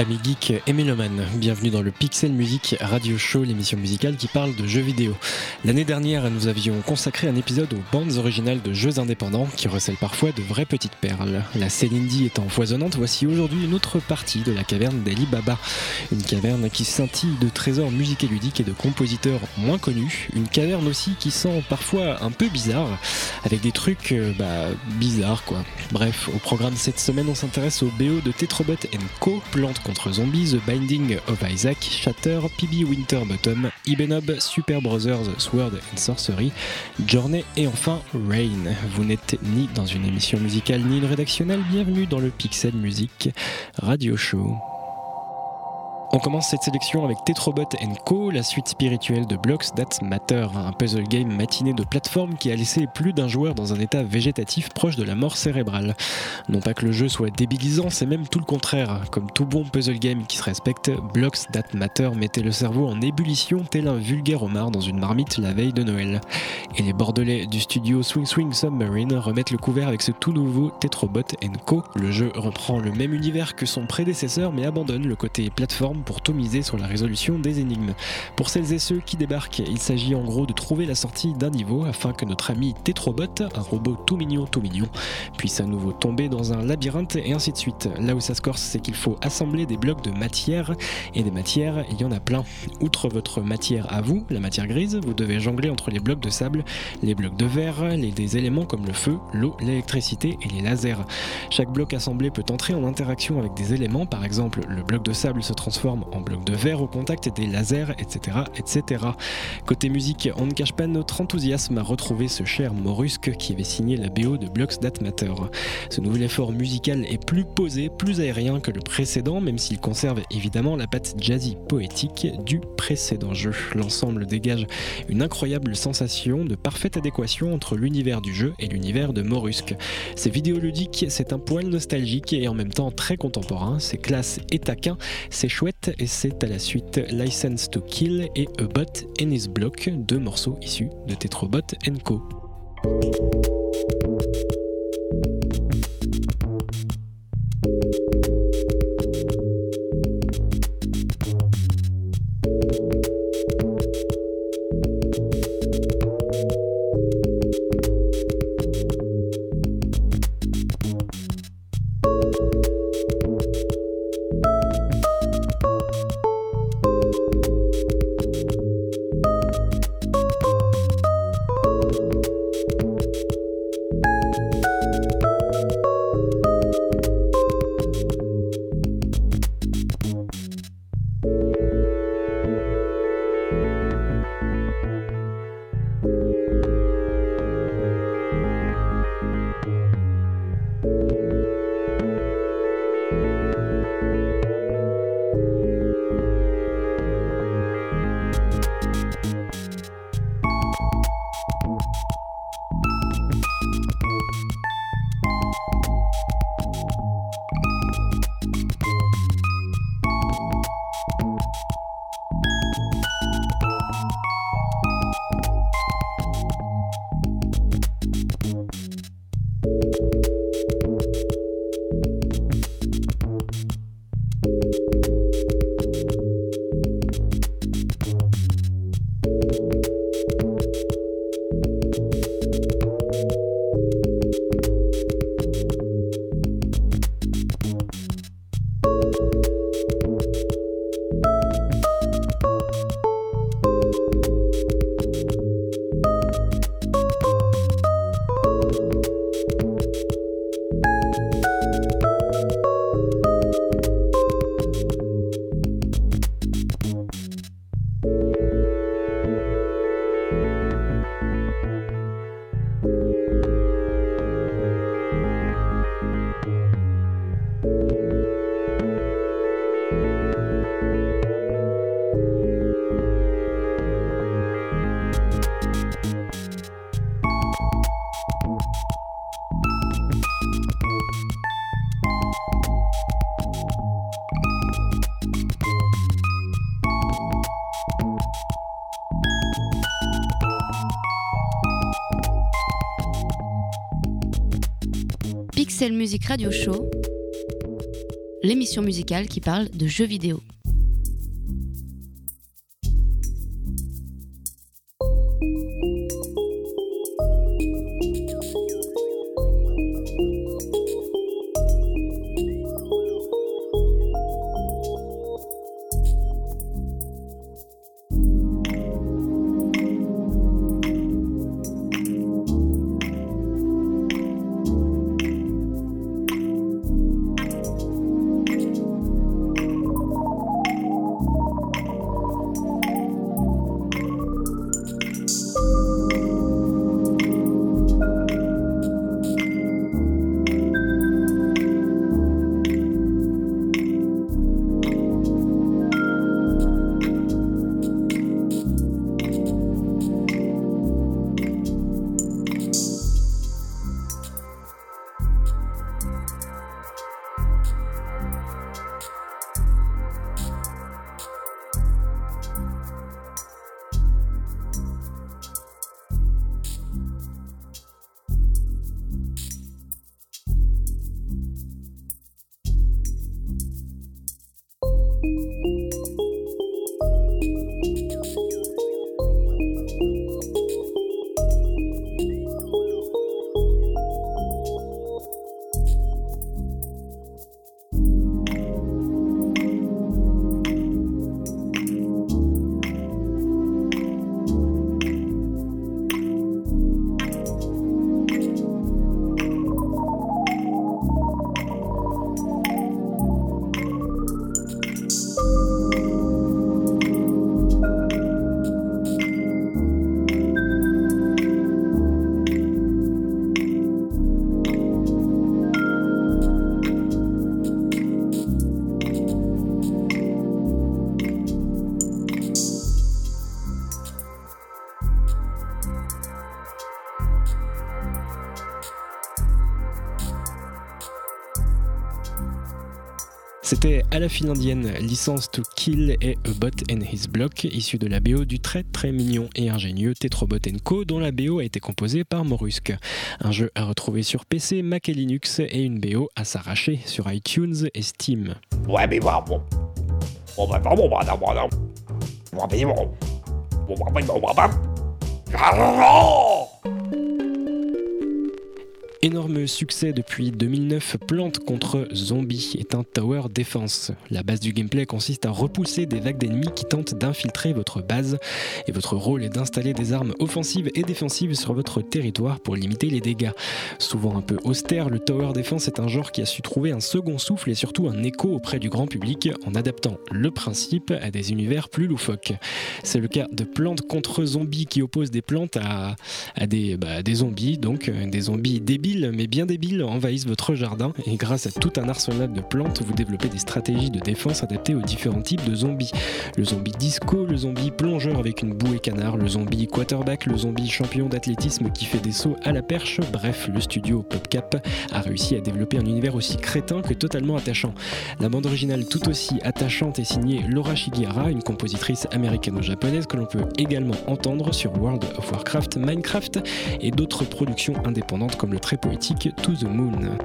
Amis geeks et mélomanes, bienvenue dans le Pixel Music Radio Show, l'émission musicale qui parle de jeux vidéo. L'année dernière, nous avions consacré un épisode aux bandes originales de jeux indépendants qui recèlent parfois de vraies petites perles. La Célindie étant foisonnante, voici aujourd'hui une autre partie de la caverne d'Ali Baba. Une caverne qui scintille de trésors et ludiques et de compositeurs moins connus. Une caverne aussi qui sent parfois un peu bizarre, avec des trucs euh, bah, bizarres quoi. Bref, au programme cette semaine, on s'intéresse au BO de Tetrobot Co, plante contre zombies, The Binding of Isaac, Shatter, PB Winterbottom, Ibenob, Super Brothers, Sword and Sorcery, Journey et enfin Rain. Vous n'êtes ni dans une émission musicale ni une rédactionnelle, bienvenue dans le Pixel Music Radio Show. On commence cette sélection avec Tetrobot Co, la suite spirituelle de Blocks That Matter, un puzzle game matiné de plateforme qui a laissé plus d'un joueur dans un état végétatif proche de la mort cérébrale. Non pas que le jeu soit débilisant, c'est même tout le contraire. Comme tout bon puzzle game qui se respecte, Blocks That Matter mettait le cerveau en ébullition tel un vulgaire homard dans une marmite la veille de Noël. Et les bordelais du studio Swing Swing Submarine remettent le couvert avec ce tout nouveau Tetrobot Co. Le jeu reprend le même univers que son prédécesseur mais abandonne le côté plateforme pour tout miser sur la résolution des énigmes. Pour celles et ceux qui débarquent, il s'agit en gros de trouver la sortie d'un niveau afin que notre ami Tetrobot, un robot tout mignon tout mignon, puisse à nouveau tomber dans un labyrinthe et ainsi de suite. Là où ça se corse, c'est qu'il faut assembler des blocs de matière et des matières, il y en a plein. Outre votre matière à vous, la matière grise, vous devez jongler entre les blocs de sable, les blocs de verre, les éléments comme le feu, l'eau, l'électricité et les lasers. Chaque bloc assemblé peut entrer en interaction avec des éléments, par exemple le bloc de sable se transforme en bloc de verre au contact des lasers, etc., etc. Côté musique, on ne cache pas notre enthousiasme à retrouver ce cher Morusque qui avait signé la BO de Blocks That Matter. Ce nouvel effort musical est plus posé, plus aérien que le précédent, même s'il conserve évidemment la patte jazzy poétique du précédent jeu. L'ensemble dégage une incroyable sensation de parfaite adéquation entre l'univers du jeu et l'univers de Morusque. C'est vidéoludique, c'est un poil nostalgique et en même temps très contemporain, c'est classe et taquin, c'est chouette et c'est à la suite License to Kill et A Bot and His Block, deux morceaux issus de Tetrobot Co. Pixel Music Radio Show, l'émission musicale qui parle de jeux vidéo. C'était à la finlandienne Licence to Kill et A Bot and His Block, issu de la BO du très très mignon et ingénieux Tetrobot Co, dont la BO a été composée par Morusk. Un jeu à retrouver sur PC, Mac et Linux et une BO à s'arracher sur iTunes et Steam. Ouais, mais bon. Énorme succès depuis 2009, Plante contre Zombie est un tower defense. La base du gameplay consiste à repousser des vagues d'ennemis qui tentent d'infiltrer votre base et votre rôle est d'installer des armes offensives et défensives sur votre territoire pour limiter les dégâts. Souvent un peu austère, le tower defense est un genre qui a su trouver un second souffle et surtout un écho auprès du grand public en adaptant le principe à des univers plus loufoques. C'est le cas de Plante contre Zombie qui oppose des plantes à, des, bah, des zombies, donc euh, des zombies débiles mais bien débiles envahissent votre jardin et grâce à tout un arsenal de plantes, vous développez des stratégies de défense adaptées aux différents types de zombies. Le zombie disco, le zombie plongeur avec une bouée canard, le zombie quarterback, le zombie champion d'athlétisme qui fait des sauts à la perche. Bref, le studio PopCap a réussi à développer un univers aussi crétin que totalement attachant. La bande originale tout aussi attachante est signée Laura Shigihara, une compositrice américano-japonaise que l'on peut également entendre sur World of Warcraft, Minecraft et d'autres productions indépendantes comme le très poétique To the Moon.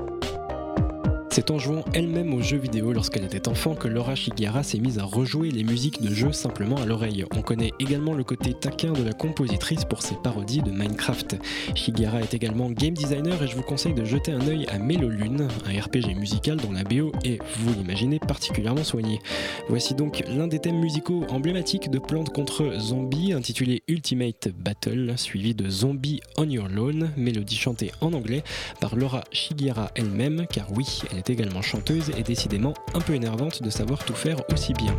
C'est en jouant elle-même aux jeux vidéo lorsqu'elle était enfant que Laura Shigihara s'est mise à rejouer les musiques de jeux simplement à l'oreille. On connaît également le côté taquin de la compositrice pour ses parodies de Minecraft. Shigihara est également game designer et je vous conseille de jeter un œil à Lune, un RPG musical dont la BO est, vous l'imaginez, particulièrement soignée. Voici donc l'un des thèmes musicaux emblématiques de Plantes contre Zombies, intitulé Ultimate Battle, suivi de Zombie on Your Lawn, mélodie chantée en anglais par Laura Shigihara elle-même, car oui, elle est également chanteuse et décidément un peu énervante de savoir tout faire aussi bien.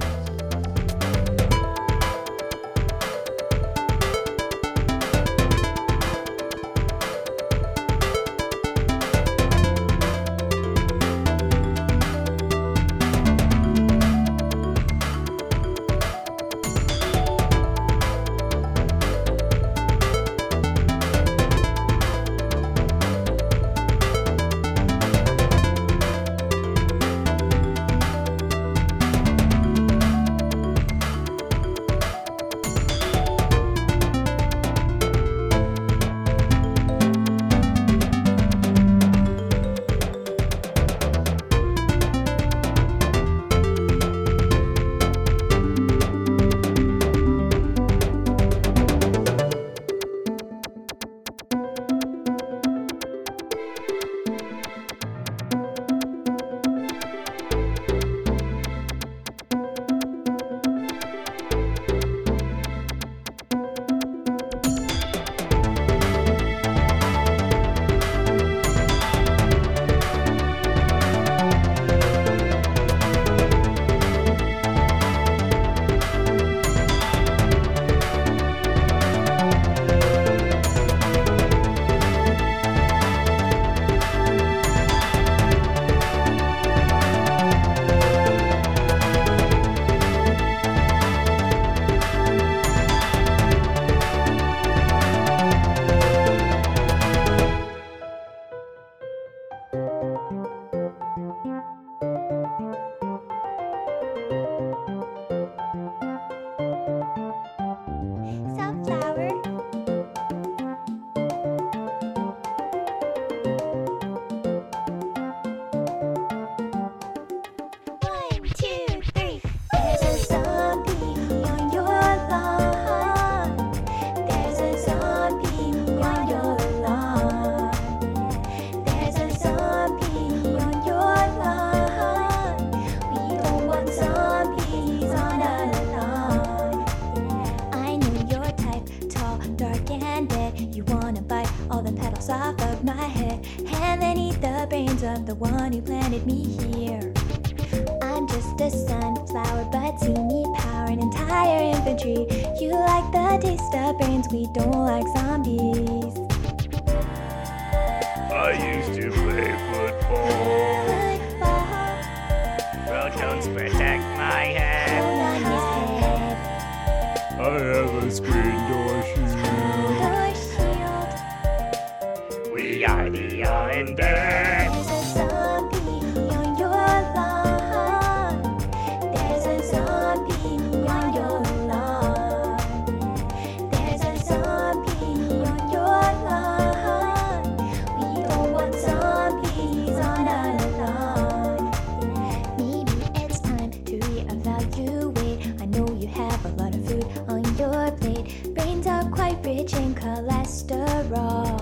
Rich in cholesterol.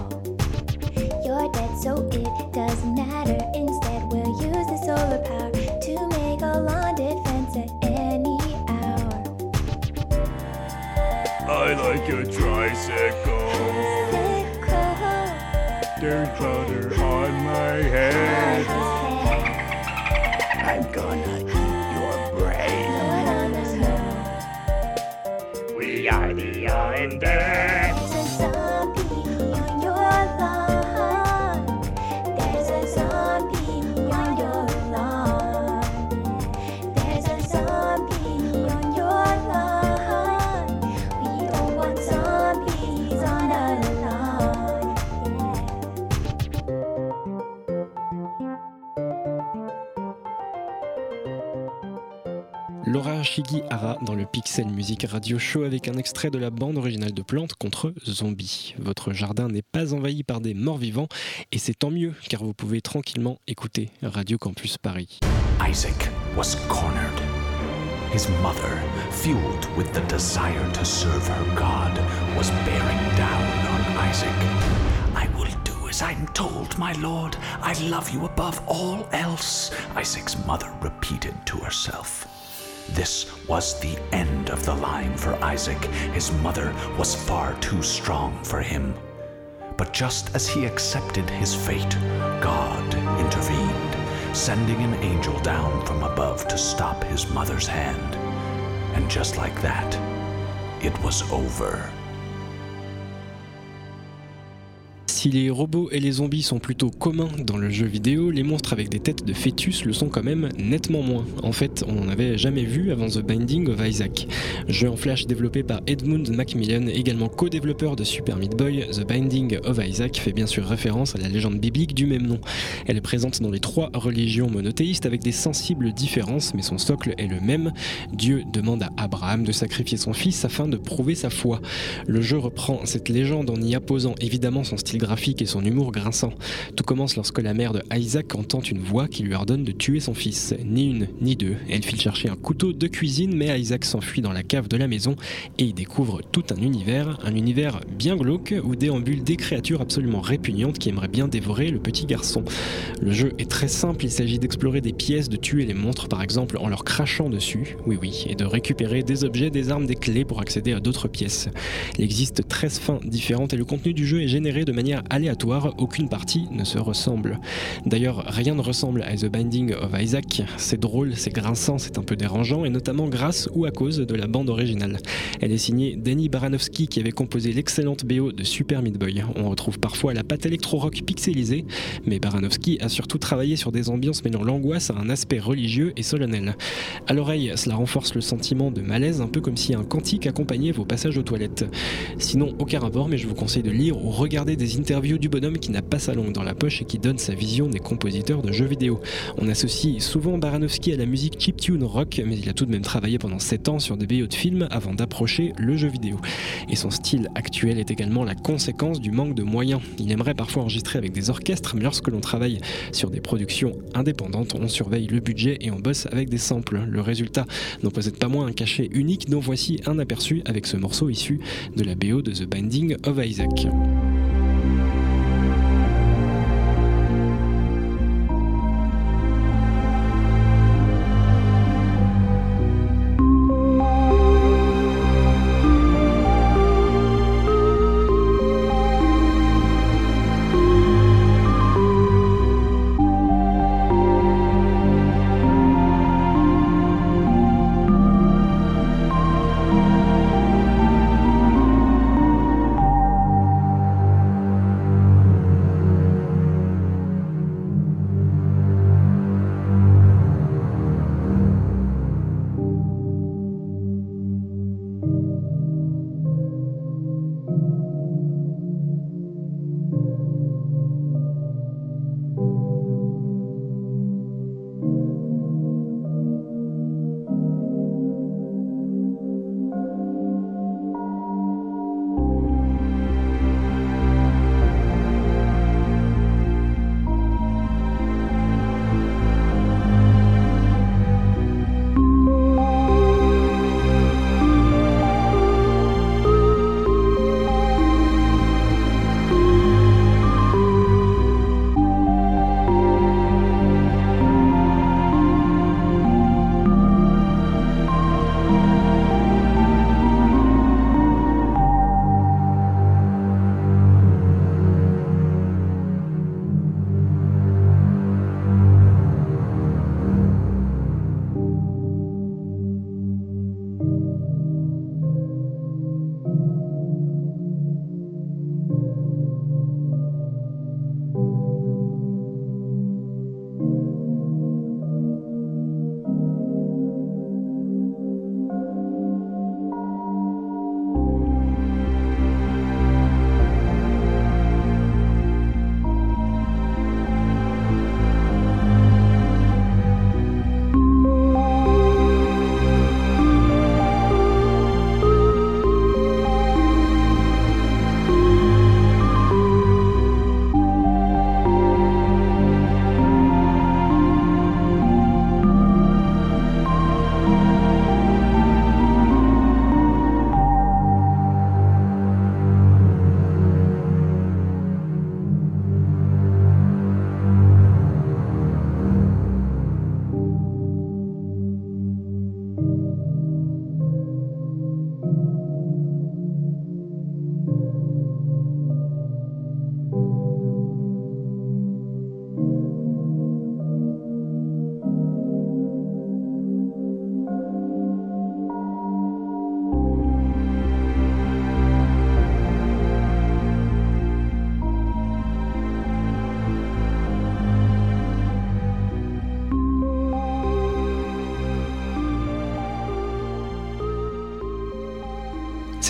You're dead, so it doesn't matter. Instead, we'll use the solar power to make a lawn defense at any hour. I like a tricycle. There's butter on my head. I'm gonna and. Shigihara dans le Pixel Music Radio Show avec un extrait de la bande originale de Plantes contre Zombies. Votre jardin n'est pas envahi par des morts vivants et c'est tant mieux car vous pouvez tranquillement écouter Radio Campus Paris. Isaac was cornered. His mother, fueled with the desire to serve her God, was bearing down on Isaac. I will do as I'm told, my lord. I love you above all else, Isaac's mother repeated to herself. This was the end of the line for Isaac. His mother was far too strong for him. But just as he accepted his fate, God intervened, sending an angel down from above to stop his mother's hand. And just like that, it was over. Si les robots et les zombies sont plutôt communs dans le jeu vidéo, les monstres avec des têtes de fœtus le sont quand même nettement moins. En fait, on n'en avait jamais vu avant The Binding of Isaac. Jeu en flash développé par Edmund Macmillan, également co-développeur de Super Meat Boy, The Binding of Isaac fait bien sûr référence à la légende biblique du même nom. Elle est présente dans les trois religions monothéistes avec des sensibles différences, mais son socle est le même. Dieu demande à Abraham de sacrifier son fils afin de prouver sa foi. Le jeu reprend cette légende en y apposant évidemment son style graphique et son humour grinçant. Tout commence lorsque la mère de Isaac entend une voix qui lui ordonne de tuer son fils. Ni une, ni deux. Elle file chercher un couteau de cuisine, mais Isaac s'enfuit dans la cave de la maison et y découvre tout un univers, un univers bien glauque où déambulent des créatures absolument répugnantes qui aimeraient bien dévorer le petit garçon. Le jeu est très simple, il s'agit d'explorer des pièces, de tuer les monstres par exemple en leur crachant dessus, oui oui, et de récupérer des objets, des armes, des clés pour accéder à d'autres pièces. Il existe 13 fins différentes et le contenu du jeu est généré de manière aléatoire, aucune partie ne se ressemble. D'ailleurs, rien ne ressemble à The Binding of Isaac. C'est drôle, c'est grinçant, c'est un peu dérangeant, et notamment grâce ou à cause de la bande originale. Elle est signée Danny Baranowski qui avait composé l'excellente BO de Super Meat Boy. On retrouve parfois la patte électro-rock pixelisée, mais Baranowski a surtout travaillé sur des ambiances mêlant l'angoisse à un aspect religieux et solennel. À l'oreille, cela renforce le sentiment de malaise, un peu comme si un cantique accompagnait vos passages aux toilettes. Sinon, aucun rapport, mais je vous conseille de lire ou regarder des interviews du bonhomme qui n'a pas sa langue dans la poche et qui donne sa vision des compositeurs de jeux vidéo. On associe souvent Baranowski à la musique chiptune rock, mais il a tout de même travaillé pendant 7 ans sur des BO de films avant d'approcher le jeu vidéo. Et son style actuel est également la conséquence du manque de moyens. Il aimerait parfois enregistrer avec des orchestres, mais lorsque l'on travaille sur des productions indépendantes, on surveille le budget et on bosse avec des samples. Le résultat n'en possède pas moins un cachet unique dont voici un aperçu avec ce morceau issu de la BO de The Binding of Isaac.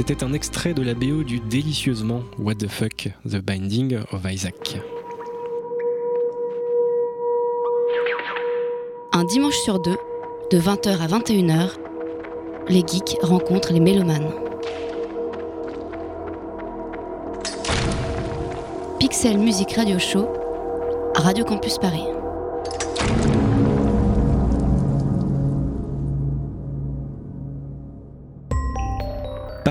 C'était un extrait de la BO du délicieusement What the Fuck, The Binding of Isaac. Un dimanche sur deux, de 20h à 21h, les geeks rencontrent les mélomanes. Pixel Music Radio Show, Radio Campus Paris.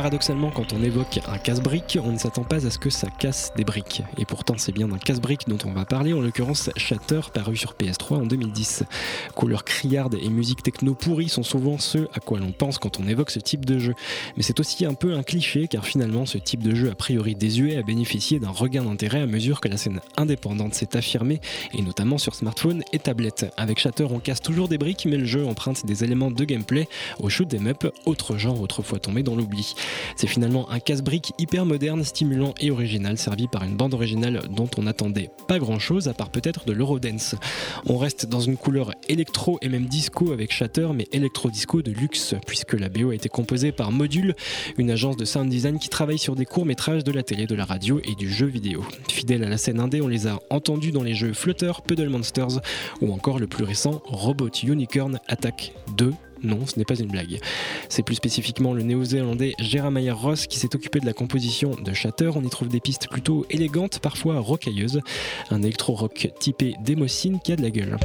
Paradoxalement, quand on évoque un casse-brique, on ne s'attend pas à ce que ça casse des briques. Et pourtant, c'est bien d'un casse-brique dont on va parler, en l'occurrence Shatter, paru sur PS3 en 2010. Couleurs criardes et musique techno pourrie sont souvent ceux à quoi l'on pense quand on évoque ce type de jeu. Mais c'est aussi un peu un cliché, car finalement, ce type de jeu a priori désuet a bénéficié d'un regain d'intérêt à mesure que la scène indépendante s'est affirmée, et notamment sur smartphone et tablette. Avec Shatter, on casse toujours des briques, mais le jeu emprunte des éléments de gameplay au shoot 'em up, autre genre autrefois tombé dans l'oubli. C'est finalement un casse-brique hyper moderne, stimulant et original, servi par une bande originale dont on n'attendait pas grand chose, à part peut-être de l'Eurodance. On reste dans une couleur électro et même disco avec Shatter, mais électro-disco de luxe, puisque la BO a été composée par Module, une agence de sound design qui travaille sur des courts-métrages de la télé, de la radio et du jeu vidéo. Fidèles à la scène indé, on les a entendus dans les jeux Flutter, Puddle Monsters ou encore le plus récent Robot Unicorn Attack 2 non, ce n'est pas une blague. C'est plus spécifiquement le néo-zélandais Jeremiah Ross qui s'est occupé de la composition de Shatter. On y trouve des pistes plutôt élégantes, parfois rocailleuses. Un électro-rock typé Demoscene qui a de la gueule.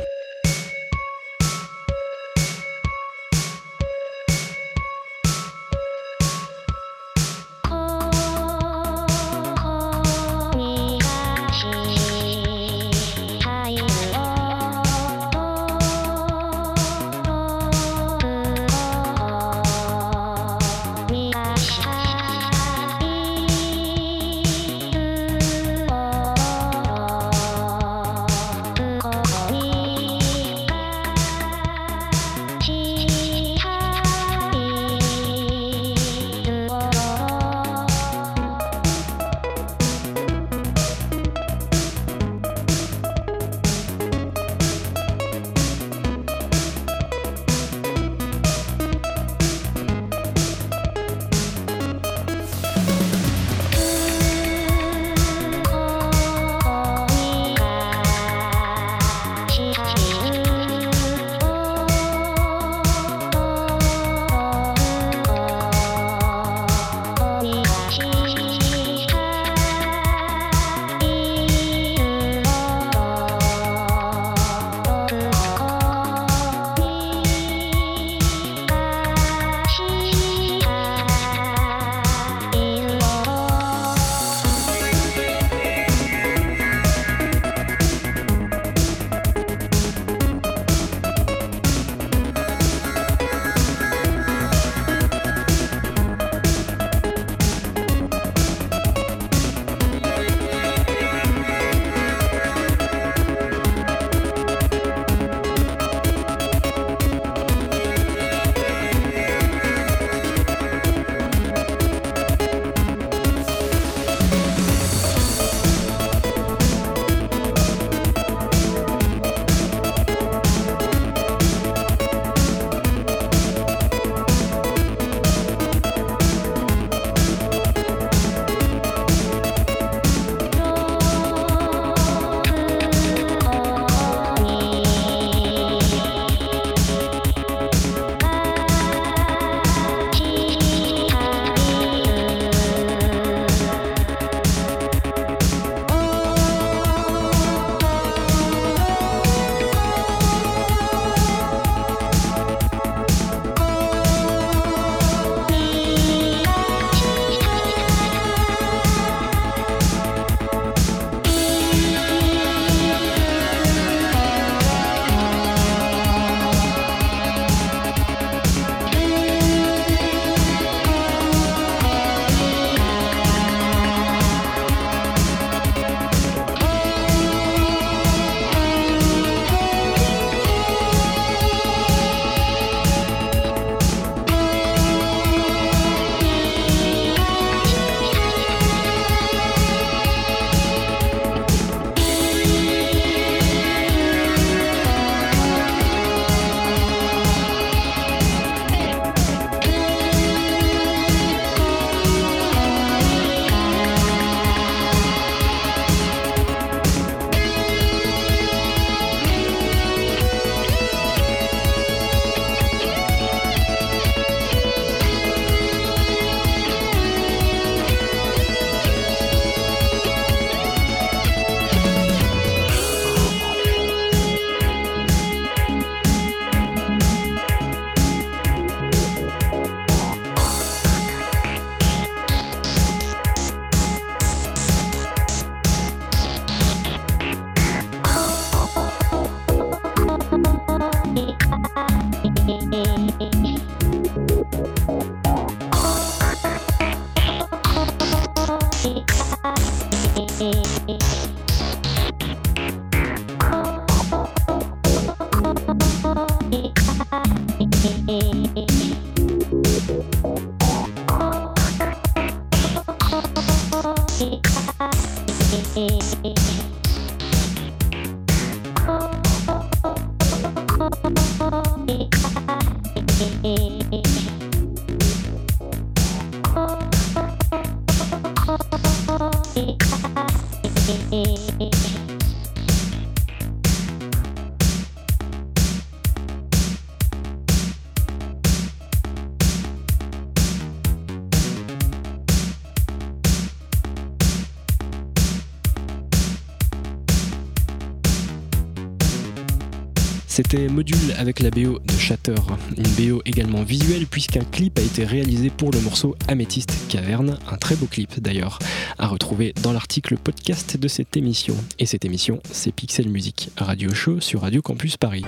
C'était Module avec la BO de Shatter, une BO également visuelle puisqu'un clip a été réalisé pour le morceau Améthyste Caverne, un très beau clip d'ailleurs, à retrouver dans l'article podcast de cette émission. Et cette émission, c'est Pixel Music, radio show sur Radio Campus Paris.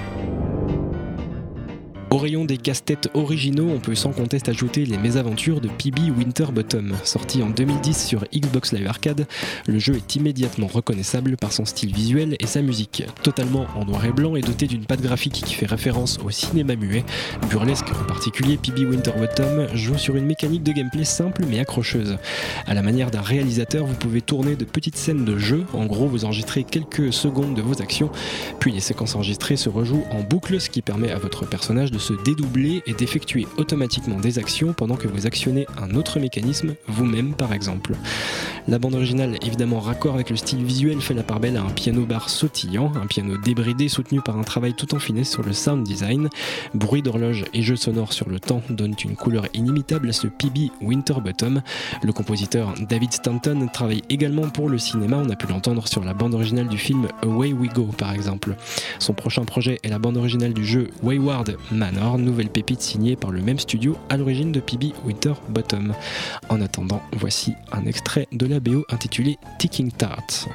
Au rayon des casse-têtes originaux, on peut sans conteste ajouter les mésaventures de PB Winterbottom. Sorti en 2010 sur Xbox Live Arcade, le jeu est immédiatement reconnaissable par son style visuel et sa musique. Totalement en noir et blanc et doté d'une patte graphique qui fait référence au cinéma muet, Burlesque en particulier, PB Winterbottom joue sur une mécanique de gameplay simple mais accrocheuse. À la manière d'un réalisateur, vous pouvez tourner de petites scènes de jeu, en gros vous enregistrez quelques secondes de vos actions, puis les séquences enregistrées se rejouent en boucle, ce qui permet à votre personnage de se dédoubler et d'effectuer automatiquement des actions pendant que vous actionnez un autre mécanisme, vous-même par exemple. La bande originale, évidemment raccord avec le style visuel, fait la part belle à un piano bar sautillant, un piano débridé soutenu par un travail tout enfiné sur le sound design. Bruit d'horloge et jeux sonores sur le temps donnent une couleur inimitable à ce PB Winterbottom. Le compositeur David Stanton travaille également pour le cinéma, on a pu l'entendre sur la bande originale du film Away We Go par exemple. Son prochain projet est la bande originale du jeu Wayward Nouvelle pépite signée par le même studio à l'origine de PB Winterbottom. En attendant, voici un extrait de la BO intitulé Ticking Tarts.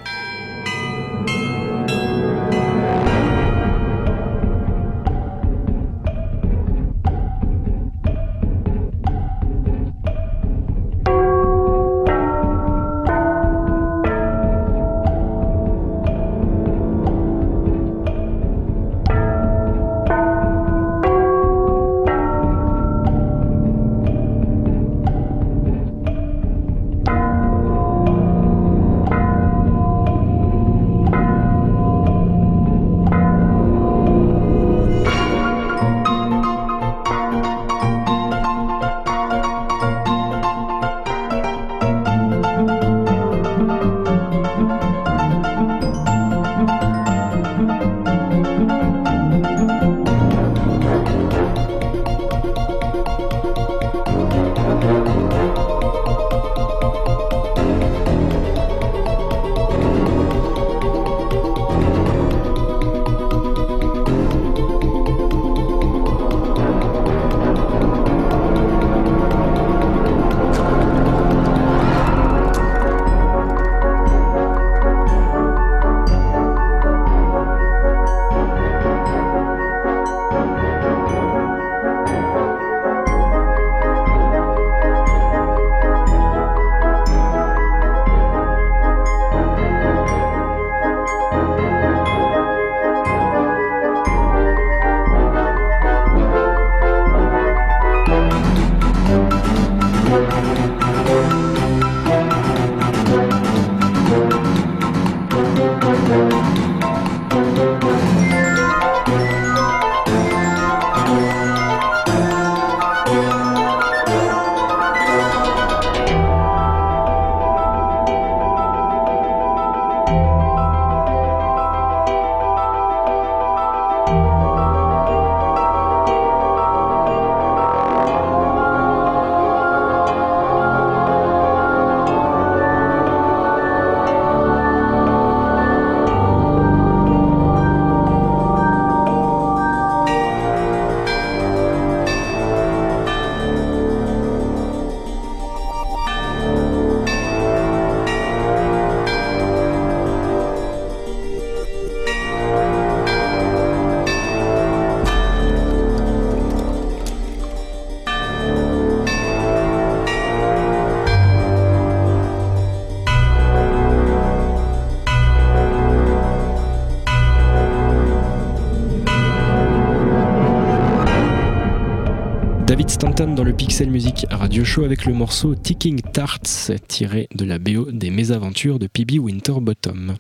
Dans le Pixel Music Radio Show avec le morceau Ticking Tarts tiré de la BO des mésaventures de PB Winterbottom.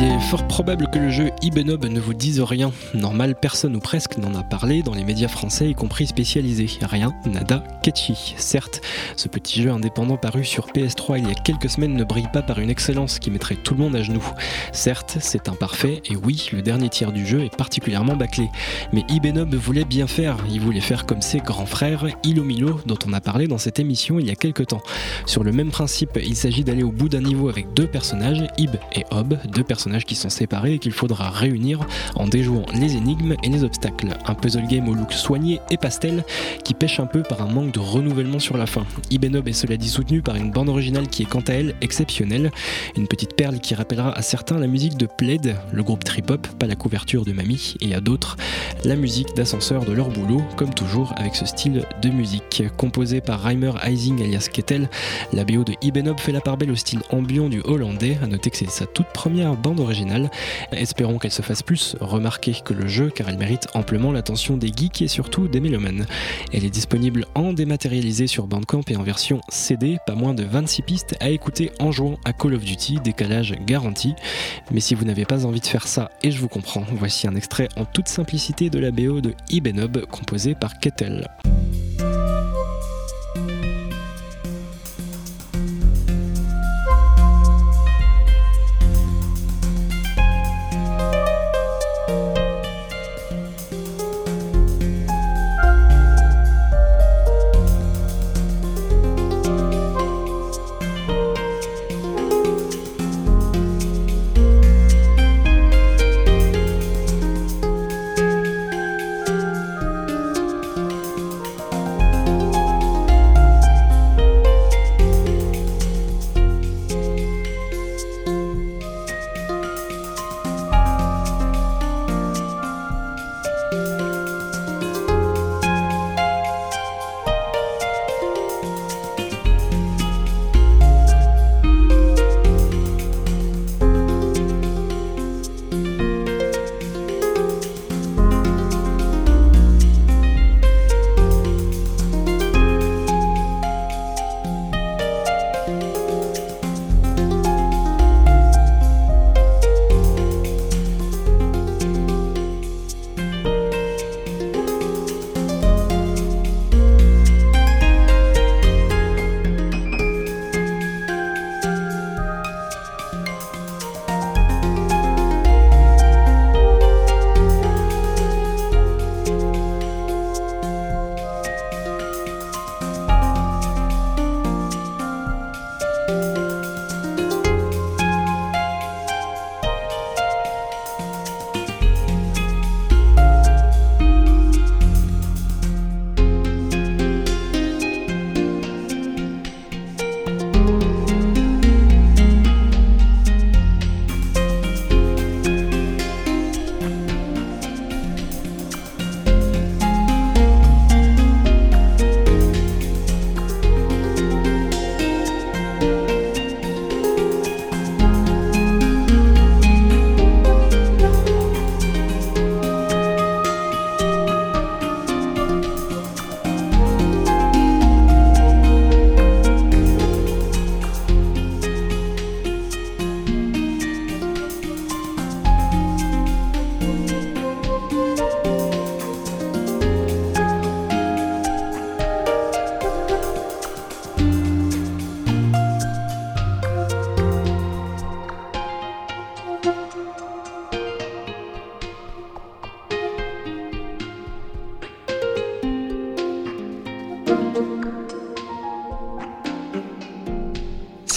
Il est fort probable que le jeu Ibenob ne vous dise rien. Normal, personne ou presque n'en a parlé dans les médias français, y compris spécialisés. Rien, nada, catchy. Certes, ce petit jeu indépendant paru sur PS3 il y a quelques semaines ne brille pas par une excellence qui mettrait tout le monde à genoux. Certes, c'est imparfait, et oui, le dernier tiers du jeu est particulièrement bâclé. Mais Ibenob voulait bien faire, il voulait faire comme ses grands frères, Ilomilo, dont on a parlé dans cette émission il y a quelques temps. Sur le même principe, il s'agit d'aller au bout d'un niveau avec deux personnages, Ib et Hob, deux personnages qui sont séparés et qu'il faudra réunir en déjouant les énigmes et les obstacles. Un puzzle game au look soigné et pastel qui pêche un peu par un manque de renouvellement sur la fin. Ibenob est cela dit soutenu par une bande originale qui est quant à elle exceptionnelle. Une petite perle qui rappellera à certains la musique de Plaid, le groupe trip-hop, pas la couverture de Mamie, et à d'autres la musique d'ascenseur de leur boulot, comme toujours avec ce style de musique. Composé par Reimer Eising alias Kettel, la BO de Ibenob fait la part belle au style ambiant du hollandais. À noter que c'est sa toute première bande originale. Espérons qu'elle se fasse plus remarquer que le jeu, car elle mérite amplement l'attention des geeks et surtout des mélomanes. Elle est disponible en dématérialisé sur Bandcamp et en version CD, pas moins de 26 pistes à écouter en jouant à Call of Duty, décalage garanti. Mais si vous n'avez pas envie de faire ça, et je vous comprends, voici un extrait en toute simplicité de la BO de Ibenob, composé par Kettel.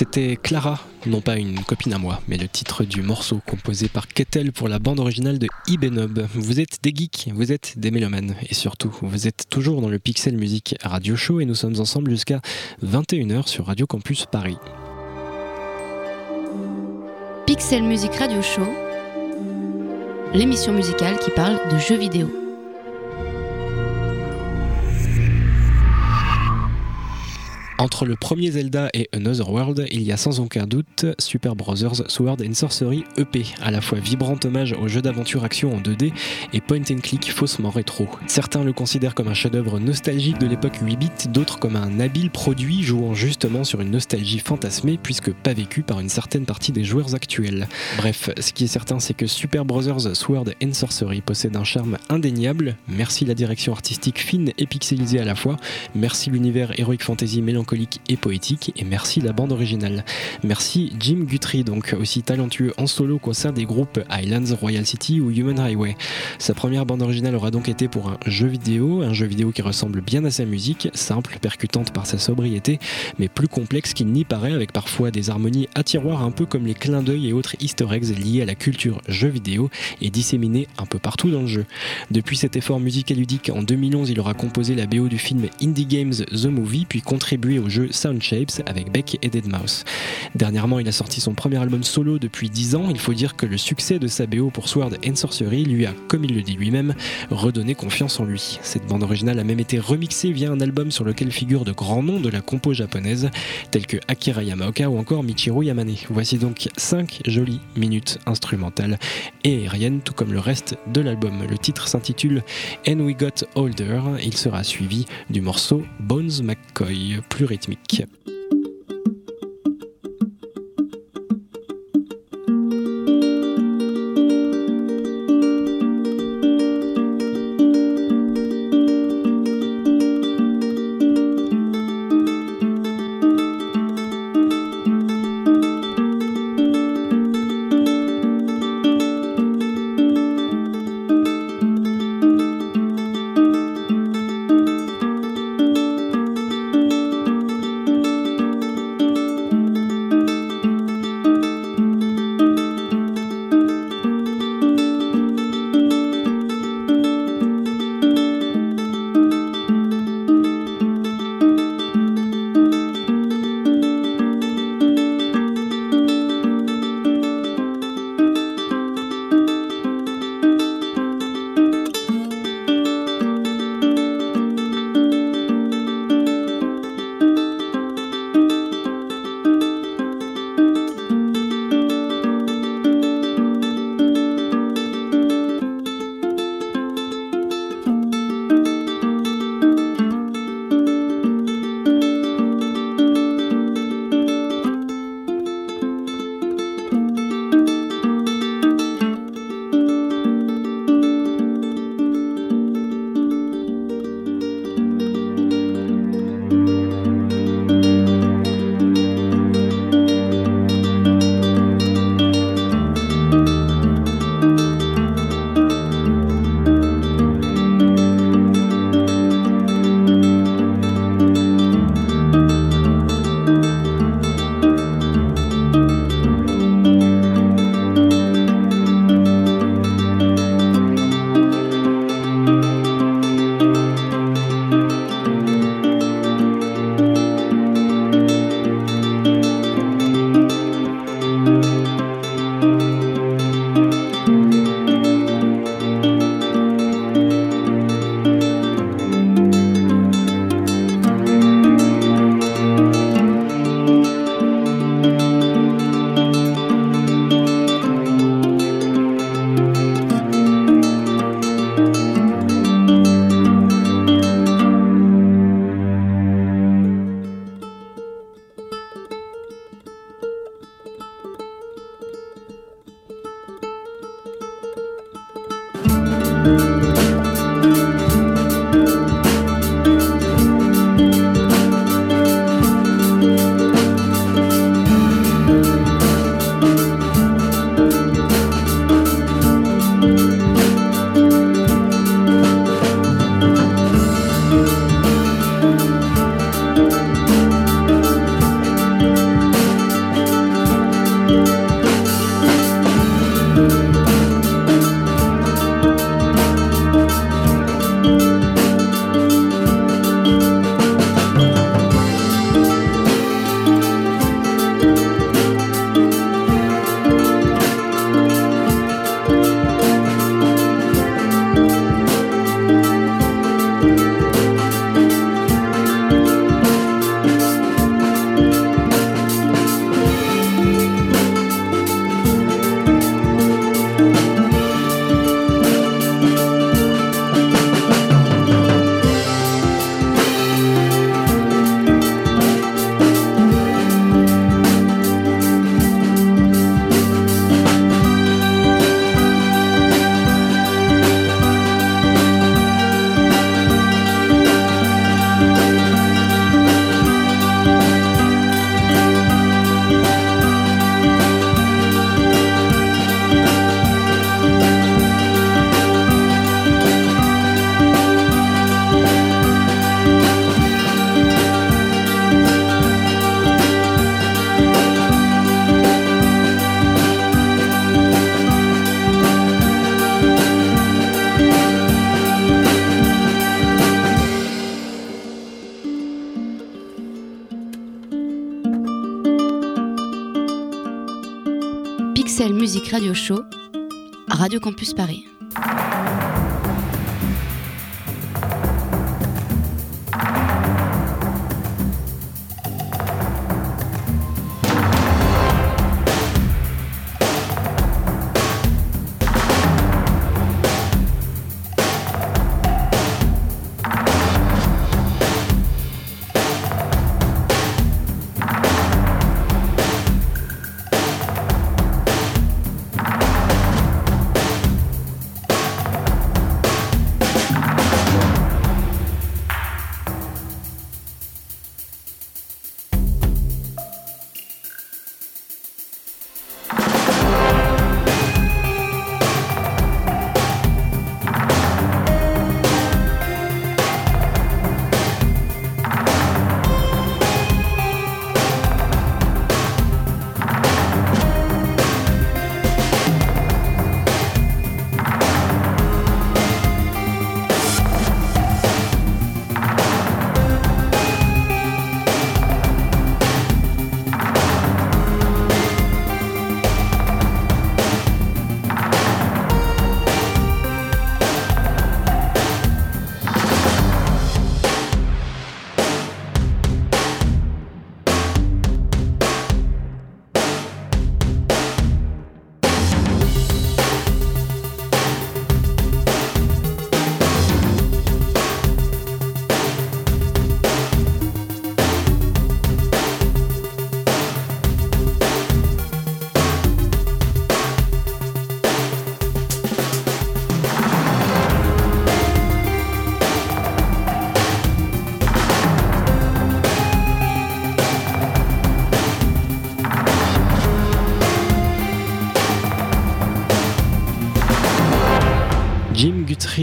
C'était Clara, non pas une copine à moi, mais le titre du morceau composé par Kettel pour la bande originale de Ibenob. Vous êtes des geeks, vous êtes des mélomanes, et surtout, vous êtes toujours dans le Pixel Music Radio Show et nous sommes ensemble jusqu'à 21h sur Radio Campus Paris. Pixel Music Radio Show, l'émission musicale qui parle de jeux vidéo. Entre le premier Zelda et Another World, il y a sans aucun doute Super Brothers Sword Sorcery EP, à la fois vibrant hommage au jeu d'aventure action en 2D et point and click faussement rétro. Certains le considèrent comme un chef-d'œuvre nostalgique de l'époque 8 bits, d'autres comme un habile produit jouant justement sur une nostalgie fantasmée puisque pas vécue par une certaine partie des joueurs actuels. Bref, ce qui est certain c'est que Super Brothers Sword and Sorcery possède un charme indéniable, merci la direction artistique fine et pixelisée à la fois, merci l'univers Heroic Fantasy mélancolique et poétique, et merci la bande originale. Merci Jim Guthrie, donc aussi talentueux en solo qu'au sein des groupes Highlands, Royal City ou Human Highway. Sa première bande originale aura donc été pour un jeu vidéo, un jeu vidéo qui ressemble bien à sa musique, simple, percutante par sa sobriété, mais plus complexe qu'il n'y paraît, avec parfois des harmonies à tiroir un peu comme les clins d'œil et autres easter eggs liés à la culture jeu vidéo et disséminés un peu partout dans le jeu. Depuis cet effort musical ludique, en 2011, il aura composé la BO du film Indie Games The Movie, puis contribué au jeu Sound Shapes avec Beck et Deadmau5. Dernièrement, il a sorti son premier album solo depuis 10 ans. Il faut dire que le succès de sa BO pour Sword and Sorcery lui a, comme il le dit lui-même, redonné confiance en lui. Cette bande originale a même été remixée via un album sur lequel figurent de grands noms de la compo japonaise, tels que Akira Yamaoka ou encore Michiru Yamane. Voici donc 5 jolies minutes instrumentales et aériennes, tout comme le reste de l'album. Le titre s'intitule And We Got Older. Il sera suivi du morceau Bones McCoy, rythmique. Radio Show, Radio Campus Paris.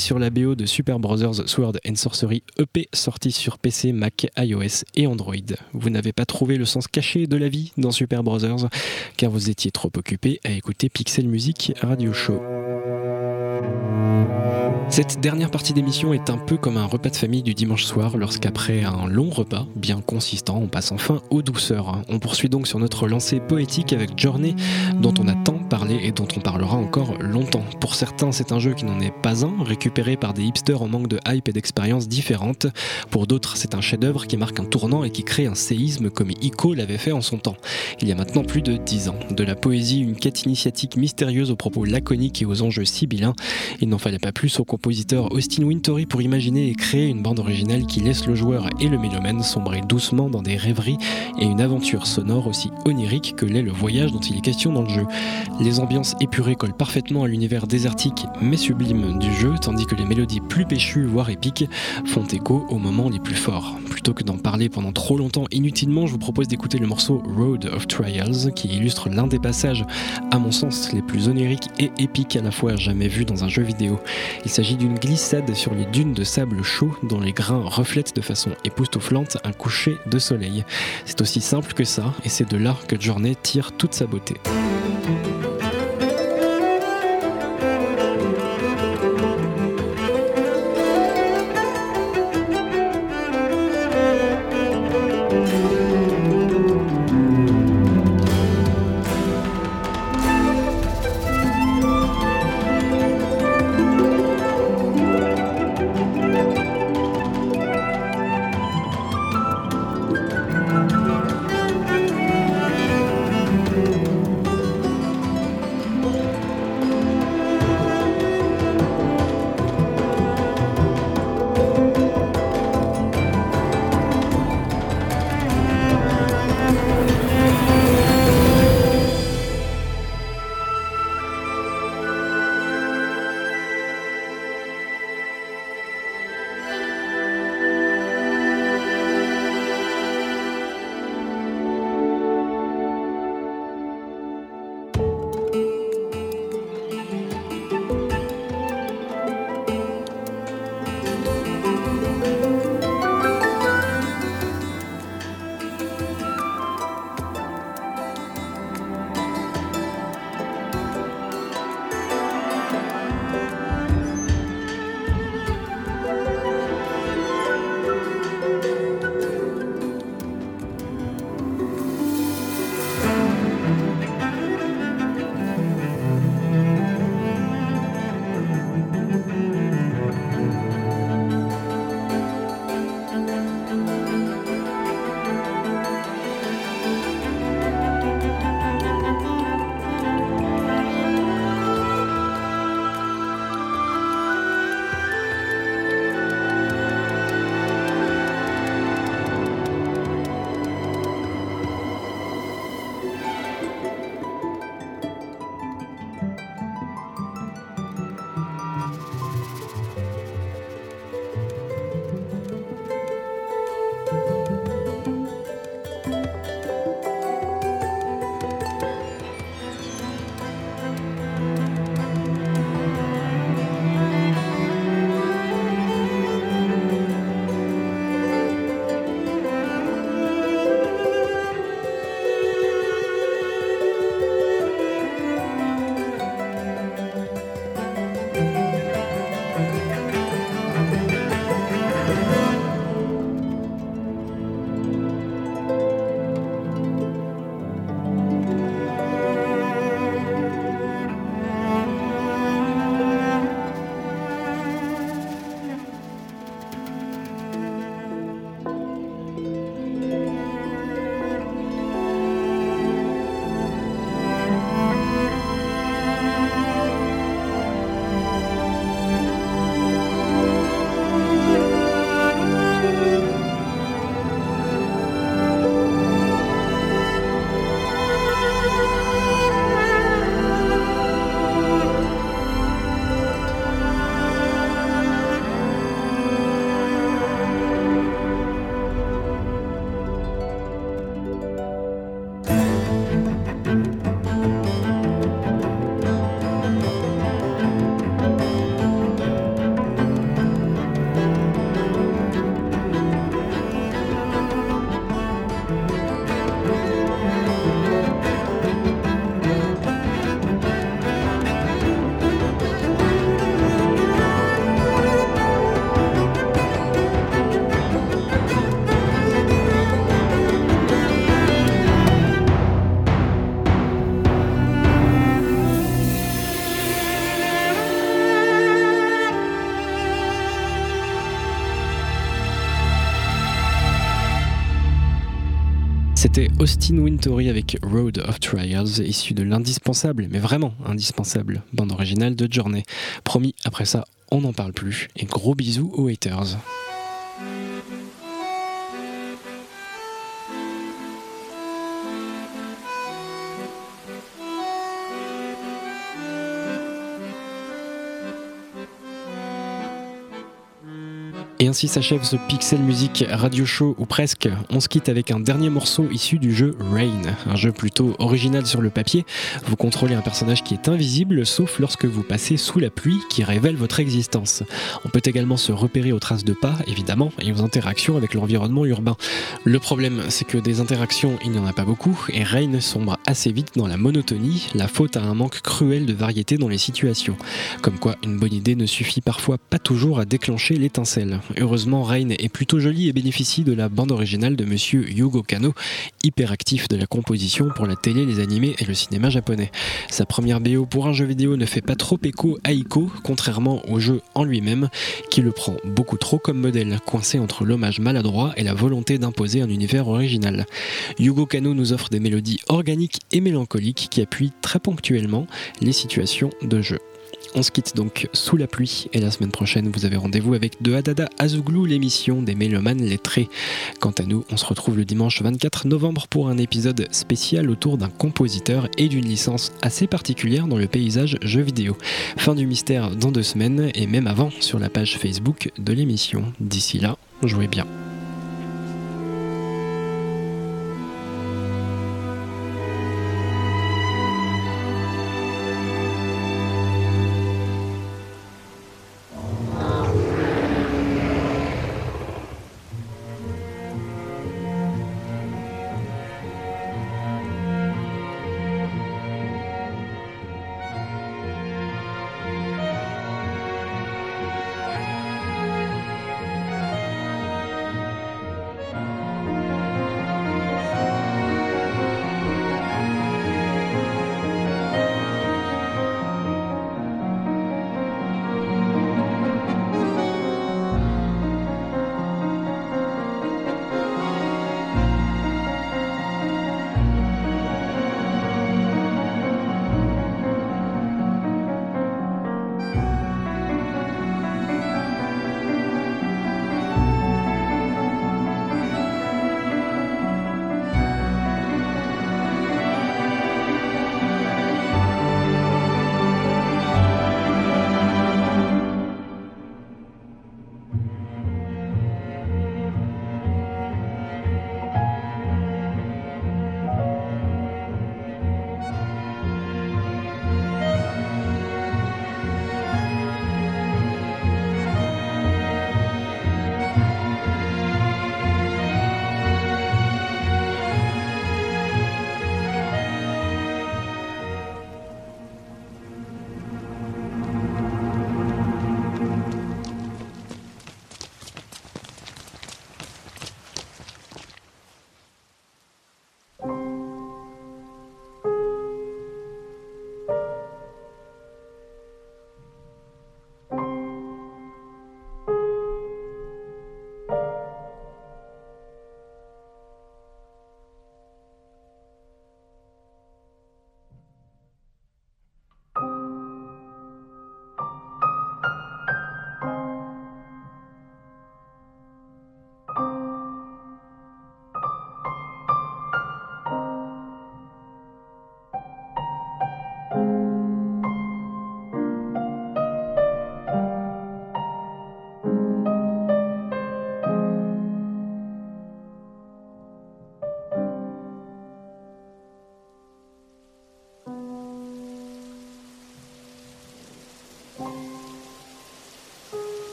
Sur la BO de Super Brothers Sword Sorcery EP sorti sur PC, Mac, iOS et Android. Vous n'avez pas trouvé le sens caché de la vie dans Super Brothers car vous étiez trop occupé à écouter Pixel Music Radio Show. Cette dernière partie d'émission est un peu comme un repas de famille du dimanche soir lorsqu'après un long repas bien consistant, on passe enfin aux douceurs. On poursuit donc sur notre lancée poétique avec Journey dont on a tant parlé et dont on parlera encore longtemps. Pour certains, c'est un jeu qui n'en est pas un, récupéré par des hipsters en manque de hype et d'expériences différentes. Pour d'autres, c'est un chef-d'œuvre qui marque un tournant et qui crée un séisme comme Ico l'avait fait en son temps. Il y a maintenant plus de 10 ans. De la poésie, une quête initiatique mystérieuse aux propos laconiques et aux enjeux sibyllins. Il n'en fallait pas plus au compositeur Austin Wintory pour imaginer et créer une bande originale qui laisse le joueur et le mélomane sombrer doucement dans des rêveries et une aventure sonore aussi onirique que l'est le voyage dont il est question dans le jeu. Les ambiances épurées collent parfaitement à l'univers désertique mais sublime du jeu, tandis que les mélodies plus péchues, voire épiques, font écho aux moments les plus forts. Plutôt que d'en parler pendant trop longtemps inutilement, je vous propose d'écouter le morceau Road of Trials, qui illustre l'un des passages, à mon sens, les plus oniriques et épiques à la fois jamais vus dans un jeu vidéo. Il s'agit d'une glissade sur les dunes de sable chaud dont les grains reflètent de façon époustouflante un coucher de soleil. C'est aussi simple que ça, et c'est de là que Journey tire toute sa beauté. C'était Austin Wintory avec Road of Trials, issu de l'indispensable, mais vraiment indispensable, bande originale de Journey. Promis, après ça, on n'en parle plus. Et gros bisous aux haters. Et ainsi s'achève ce Pixel Music Radio Show, ou presque. On se quitte avec un dernier morceau issu du jeu Rain, un jeu plutôt original sur le papier. Vous contrôlez un personnage qui est invisible, sauf lorsque vous passez sous la pluie qui révèle votre existence. On peut également se repérer aux traces de pas, évidemment, et aux interactions avec l'environnement urbain. Le problème, c'est que des interactions, il n'y en a pas beaucoup, et Rain sombre assez vite dans la monotonie, la faute à un manque cruel de variété dans les situations. Comme quoi, une bonne idée ne suffit parfois pas toujours à déclencher l'étincelle. Heureusement, Rain est plutôt joli et bénéficie de la bande originale de monsieur Yugo Kano, hyper actif de la composition pour la télé, les animés et le cinéma japonais. Sa première BO pour un jeu vidéo ne fait pas trop écho à Ico, contrairement au jeu en lui-même, qui le prend beaucoup trop comme modèle, coincé entre l'hommage maladroit et la volonté d'imposer un univers original. Yugo Kano nous offre des mélodies organiques et mélancoliques qui appuient très ponctuellement les situations de jeu. On se quitte donc sous la pluie et la semaine prochaine vous avez rendez-vous avec De Hadada Azouglou, l'émission des mélomanes lettrés. Quant à nous, on se retrouve le dimanche 24 novembre pour un épisode spécial autour d'un compositeur et d'une licence assez particulière dans le paysage jeu vidéo. Fin du mystère dans deux semaines et même avant sur la page Facebook de l'émission. D'ici là, jouez bien.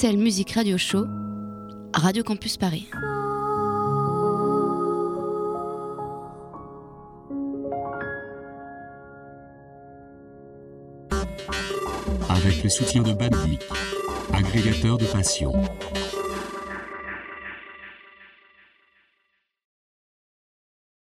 XL Musique Radio Show, Radio Campus Paris. Avec le soutien de Bandic, agrégateur de passion.